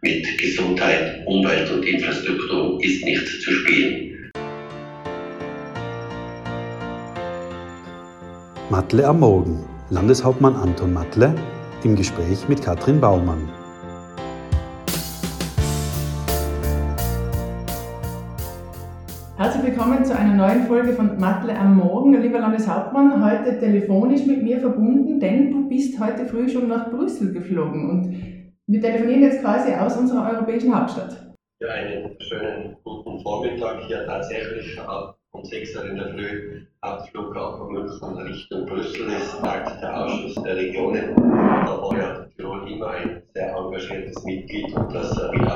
Mit Gesundheit, Umwelt und Infrastruktur ist nicht zu spielen. Matle am Morgen. Landeshauptmann Anton Matle im Gespräch mit Katrin Baumann. Herzlich willkommen zu einer neuen Folge von Matle am Morgen. Lieber Landeshauptmann, heute telefonisch mit mir verbunden, denn du bist heute früh schon nach Brüssel geflogen und wir telefonieren jetzt quasi aus unserer europäischen Hauptstadt. Ja, einen schönen guten Vormittag hier tatsächlich ab um 6 Uhr in der Früh Abflug auf München Richtung Brüssel. Es tagt der Ausschuss der Regionen. Da war ja Tirol immer ein sehr engagiertes Mitglied und das will sein.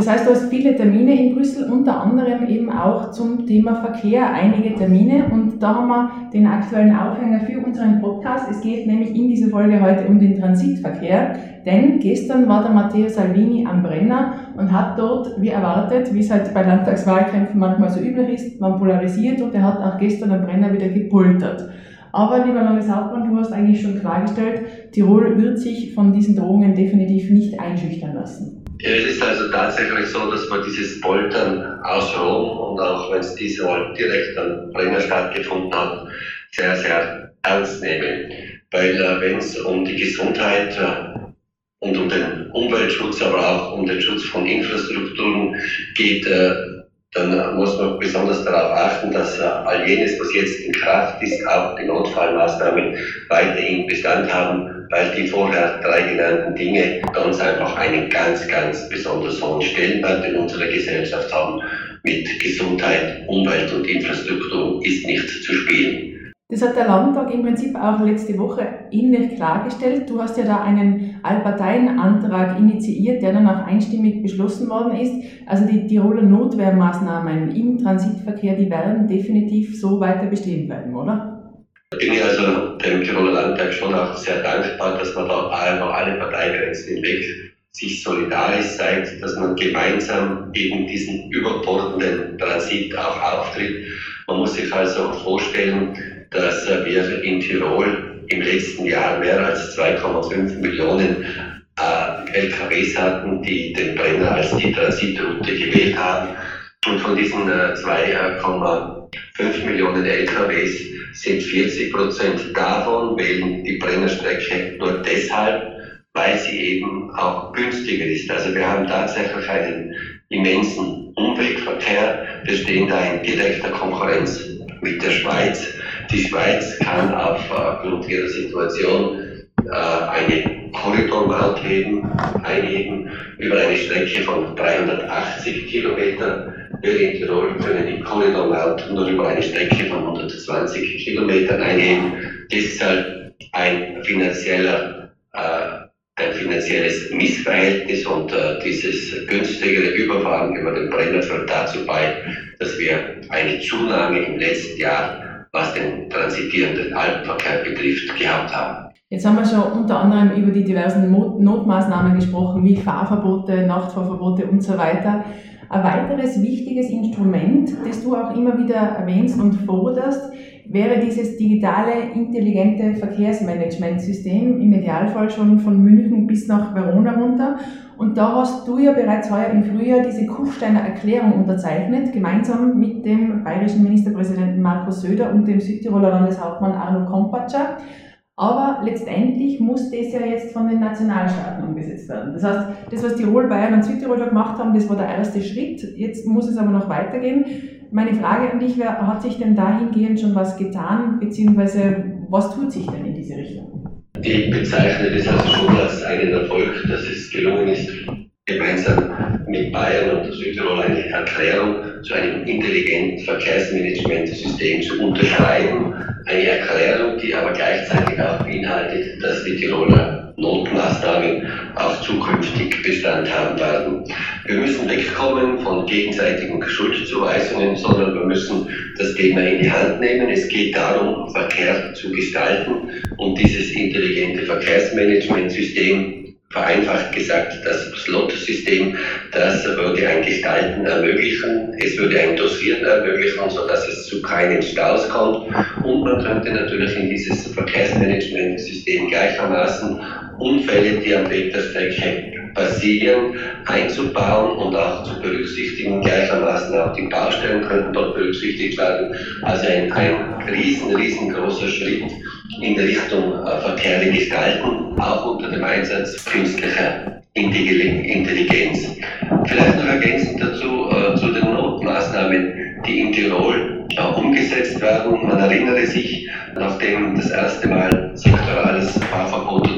Das heißt, du hast viele Termine in Brüssel, unter anderem eben auch zum Thema Verkehr, einige Termine. Und da haben wir den aktuellen Aufhänger für unseren Podcast. Es geht nämlich in dieser Folge heute um den Transitverkehr. Denn gestern war der Matteo Salvini am Brenner und hat dort, wie erwartet, wie es halt bei Landtagswahlkämpfen manchmal so üblich ist, man polarisiert und er hat auch gestern am Brenner wieder gepultert. Aber, lieber Landeshauptmann, du hast eigentlich schon klargestellt, Tirol wird sich von diesen Drohungen definitiv nicht einschüchtern lassen. Es ist also tatsächlich so, dass man dieses Poltern aus Rom und auch wenn es diesmal direkt am Brenner stattgefunden hat, sehr, sehr ernst nehmen. Weil äh, wenn es um die Gesundheit äh, und um den Umweltschutz, aber auch um den Schutz von Infrastrukturen geht, äh, dann muss man besonders darauf achten, dass äh, all jenes, was jetzt in Kraft ist, auch die Notfallmaßnahmen weiterhin Bestand haben, weil die vorher drei genannten Dinge ganz einfach einen ganz, ganz besonders hohen Stellenwert in unserer Gesellschaft haben. Mit Gesundheit, Umwelt und Infrastruktur ist nicht zu spielen. Das hat der Landtag im Prinzip auch letzte Woche ähnlich klargestellt. Du hast ja da einen Allparteienantrag initiiert, der dann auch einstimmig beschlossen worden ist. Also die Tiroler Notwehrmaßnahmen im Transitverkehr, die werden definitiv so weiter bestehen bleiben, oder? Ich bin also dem Tiroler Landtag schon auch sehr dankbar, dass man da über alle Parteigrenzen hinweg sich solidarisch zeigt, dass man gemeinsam eben diesen überbordenden Transit auch auftritt. Man muss sich also vorstellen, dass wir in Tirol im letzten Jahr mehr als 2,5 Millionen äh, LKWs hatten, die den Brenner als die Transitroute gewählt haben. Und von diesen äh, 2,5 Millionen LKWs sind 40 Prozent davon wählen die Brennerstrecke nur deshalb, weil sie eben auch günstiger ist. Also wir haben tatsächlich einen immensen Umwegverkehr. Wir stehen da in direkter Konkurrenz mit der Schweiz. Die Schweiz kann aufgrund ihrer Situation äh, eine Korridormaut heben, einheben über eine Strecke von 380 Kilometern. Wir in Tirol können die Korridormaut nur über eine Strecke von 120 Kilometern einheben. Deshalb ein finanzieller äh, ein finanzielles Missverhältnis und äh, dieses günstigere Überfahren über den Brenner führt dazu bei, dass wir eine Zunahme im letzten Jahr was den transitierenden Alpenverkehr betrifft, gehabt haben. Jetzt haben wir schon unter anderem über die diversen Notmaßnahmen gesprochen, wie Fahrverbote, Nachtfahrverbote und so weiter. Ein weiteres wichtiges Instrument, das du auch immer wieder erwähnst und forderst, wäre dieses digitale, intelligente Verkehrsmanagementsystem, im Idealfall schon von München bis nach Verona runter. Und da hast du ja bereits heuer im Frühjahr diese Kufsteiner Erklärung unterzeichnet, gemeinsam mit dem bayerischen Ministerpräsidenten Markus Söder und dem Südtiroler Landeshauptmann Arno Kompatscher. Aber letztendlich muss das ja jetzt von den Nationalstaaten umgesetzt werden. Das heißt, das, was Tirol, Bayern und Südtirol gemacht haben, das war der erste Schritt. Jetzt muss es aber noch weitergehen. Meine Frage an dich wäre, hat sich denn dahingehend schon was getan, beziehungsweise was tut sich denn in diese Richtung? Ich bezeichne das also schon als einen Erfolg, dass es gelungen ist, gemeinsam mit Bayern und Südtirol eine Erklärung zu einem intelligenten Verkehrsmanagementsystem zu unterschreiben. Eine Erklärung, die aber gleichzeitig auch beinhaltet, dass die Tiroler Notmaßnahmen auch zukünftig Bestand haben werden. Wir müssen wegkommen von gegenseitigen Schuldzuweisungen, sondern wir müssen das Thema in die Hand nehmen. Es geht darum, Verkehr zu gestalten und dieses intelligente Verkehrsmanagementsystem vereinfacht gesagt, das Slot-System, das würde ein Gestalten ermöglichen, es würde ein Dosieren ermöglichen, sodass es zu keinen Staus kommt. Und man könnte natürlich in dieses Verkehrsmanagementsystem gleichermaßen Unfälle, die am Weg der passieren, einzubauen und auch zu berücksichtigen. Gleichermaßen auch die Baustellen könnten dort berücksichtigt werden. Also ein, ein riesen, riesengroßer Schritt in Richtung äh, Verkehr gestalten, auch unter dem Einsatz künstlicher Intelligenz. Vielleicht noch ergänzend dazu äh, zu den Notmaßnahmen, die in Tirol äh, umgesetzt werden. Man erinnere sich, nachdem das erste Mal sektorales Fahrverbot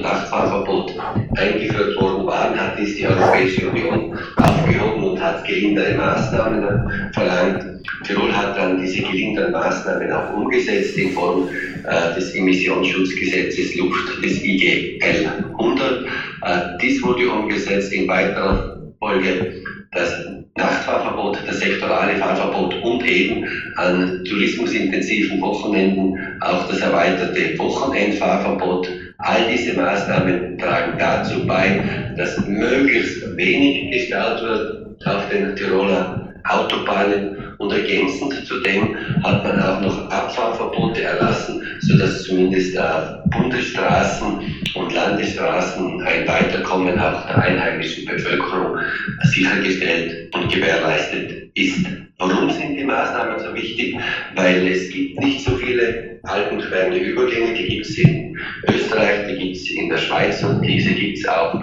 Europäische Union aufgehoben und hat gelindere Maßnahmen verlangt. Tirol hat dann diese gelingenden Maßnahmen auch umgesetzt in Form äh, des Emissionsschutzgesetzes Luft des IGL 100. Äh, dies wurde umgesetzt in weiterer Folge das Nachtfahrverbot, das sektorale Fahrverbot und eben an tourismusintensiven Wochenenden auch das erweiterte Wochenendfahrverbot. All diese Maßnahmen tragen dazu bei, dass möglichst wenig gestaut wird auf den Tiroler Autobahnen und ergänzend zudem hat man auch noch Abfahrverbote erlassen, sodass zumindest äh, Bundesstraßen und Landesstraßen ein Weiterkommen auch der einheimischen Bevölkerung sichergestellt und gewährleistet ist. Warum sind die Maßnahmen so wichtig? Weil es gibt nicht so viele alpenquerende Übergänge, die gibt es in Österreich, die gibt es in der Schweiz und diese gibt es auch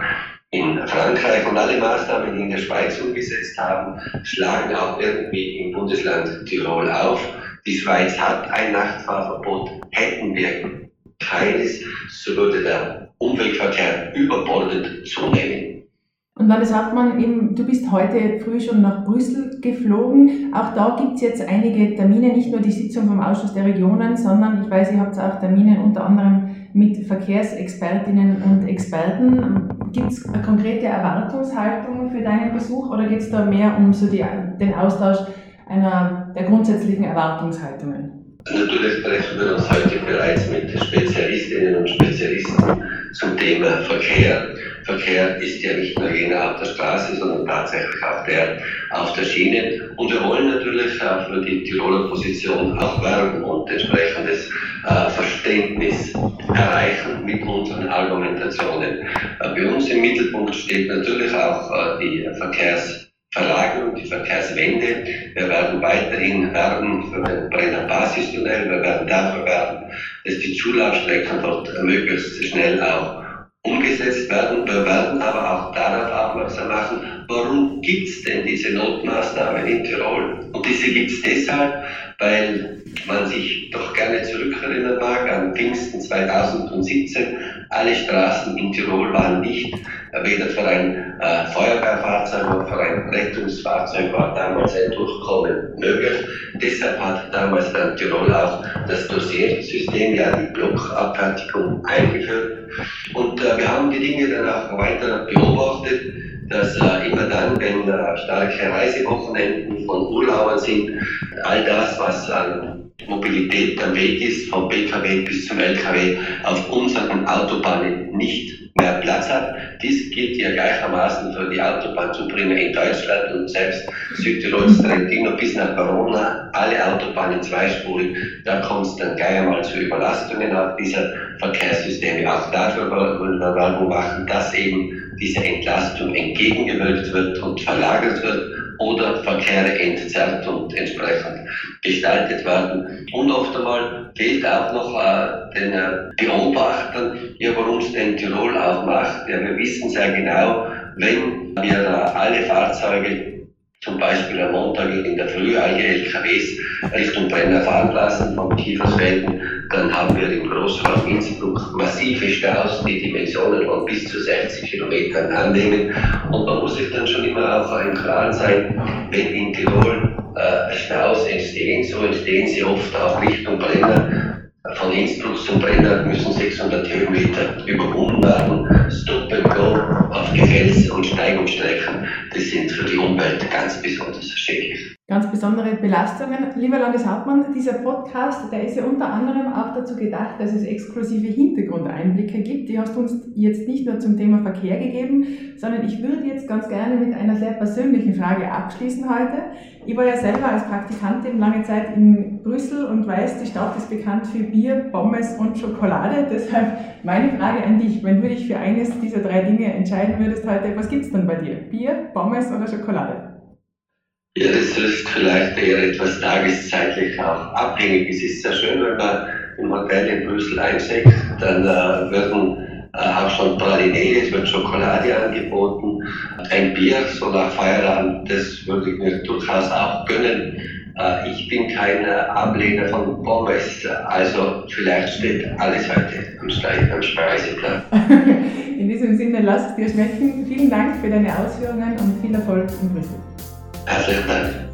in Frankreich und alle Maßnahmen, die in der Schweiz umgesetzt haben, schlagen auch irgendwie im Bundesland Tirol auf. Die Schweiz hat ein Nachtfahrverbot. Hätten wir keines, so würde der Umweltverkehr überbordend zunehmen. Und Landeshauptmann, eben, du bist heute früh schon nach Brüssel geflogen. Auch da gibt es jetzt einige Termine, nicht nur die Sitzung vom Ausschuss der Regionen, sondern ich weiß, ihr habt auch Termine unter anderem mit Verkehrsexpertinnen und Experten. Gibt es konkrete Erwartungshaltung für deinen Besuch oder geht es da mehr um so die, den Austausch einer der grundsätzlichen Erwartungshaltungen? Natürlich treffen wir uns heute bereits mit Spezialistinnen und Spezialisten zum Thema Verkehr. Verkehr ist ja nicht nur jener auf der Straße, sondern tatsächlich auch der auf der Schiene. Und wir wollen natürlich für die Tiroler Position auch werben und entsprechendes äh, Verständnis erreichen mit unseren Argumentationen. Äh, bei uns im Mittelpunkt steht natürlich auch äh, die Verkehrsverlagerung, die Verkehrswende. Wir werden weiterhin werben für den Brenner Basistunnel. Wir werden dafür werben, dass die Zulaufstrecken dort möglichst schnell auch umgesetzt werden. Wir werden aber auch darauf aufmerksam machen, warum gibt es denn diese Notmaßnahmen in Tirol? Und diese gibt es deshalb, weil man sich doch gerne zurückerinnern mag an Pfingsten 2017. Alle Straßen in Tirol waren nicht, weder für ein äh, Feuerwehrfahrzeug noch für ein Rettungsfahrzeug war damals ein Durchkommen möglich. Deshalb hat damals dann Tirol auch das Dossiersystem, ja die Blockabfertigung eingeführt. Und äh, wir haben die Dinge dann auch weiter beobachtet dass äh, immer dann, wenn äh, starke Reisewochenenden von Urlaubern sind, all das, was an Mobilität am Weg ist, vom Pkw bis zum Lkw, auf unseren Autobahnen nicht mehr Platz hat. Dies gilt ja gleichermaßen für die Autobahnzubringer in Deutschland und selbst Südtirols Trentino bis nach Verona, alle Autobahnen zweispurig. Da kommt es dann gleich einmal zu Überlastungen auf dieser Verkehrssysteme. Auch dafür wollen wir Werbung machen, dass eben diese Entlastung entgegengewirkt wird und verlagert wird oder Verkehre entzerrt und entsprechend gestaltet werden. Und oft einmal fehlt auch noch äh, den äh, Beobachtern, ja, warum es denn Tirol auch macht. Ja, wir wissen sehr genau, wenn wir äh, alle Fahrzeuge zum Beispiel am Montag in der Früh alle LKWs Richtung Brenner fahren lassen vom Kiefersfelden, dann haben wir im Großraum Innsbruck massive Staus, die Dimensionen von bis zu 60 Kilometern annehmen. Und man muss sich dann schon immer auf einen Klaren sein, wenn in Tirol äh, Staus entstehen, so entstehen sie oft auch Richtung Brenner. Von Innsbruck zum Brenner müssen 600 Kilometer überwunden werden. Stop and go auf Gefälls- und Steigungsstrecken. Das sind für die Umwelt ganz besonders schädlich. Ganz besondere Belastungen. Lieber Landeshauptmann, dieser Podcast, der ist ja unter anderem auch dazu gedacht, dass es exklusive Hintergrundeinblicke gibt. Die hast du uns jetzt nicht nur zum Thema Verkehr gegeben, sondern ich würde jetzt ganz gerne mit einer sehr persönlichen Frage abschließen heute. Ich war ja selber als Praktikantin lange Zeit in Brüssel und weiß, die Stadt ist bekannt für Bier, Pommes und Schokolade. Deshalb meine Frage an dich, wenn du dich für eines dieser drei Dinge entscheiden würdest heute, was gibt's dann bei dir? Bier, Pommes oder Schokolade? Ja, das ist vielleicht eher etwas tageszeitlich auch abhängig. Es ist sehr schön, wenn man im Hotel in Brüssel eincheckt, dann äh, werden äh, auch schon Praline, es wird Schokolade angeboten, ein Bier so nach Feierabend, das würde ich mir durchaus auch gönnen. Äh, ich bin kein Ablehner von Pommes, also vielleicht steht alles heute am, am Speiseplan. In diesem Sinne, lass es dir schmecken. Vielen Dank für deine Ausführungen und viel Erfolg in Brüssel. Herzlichen Dank.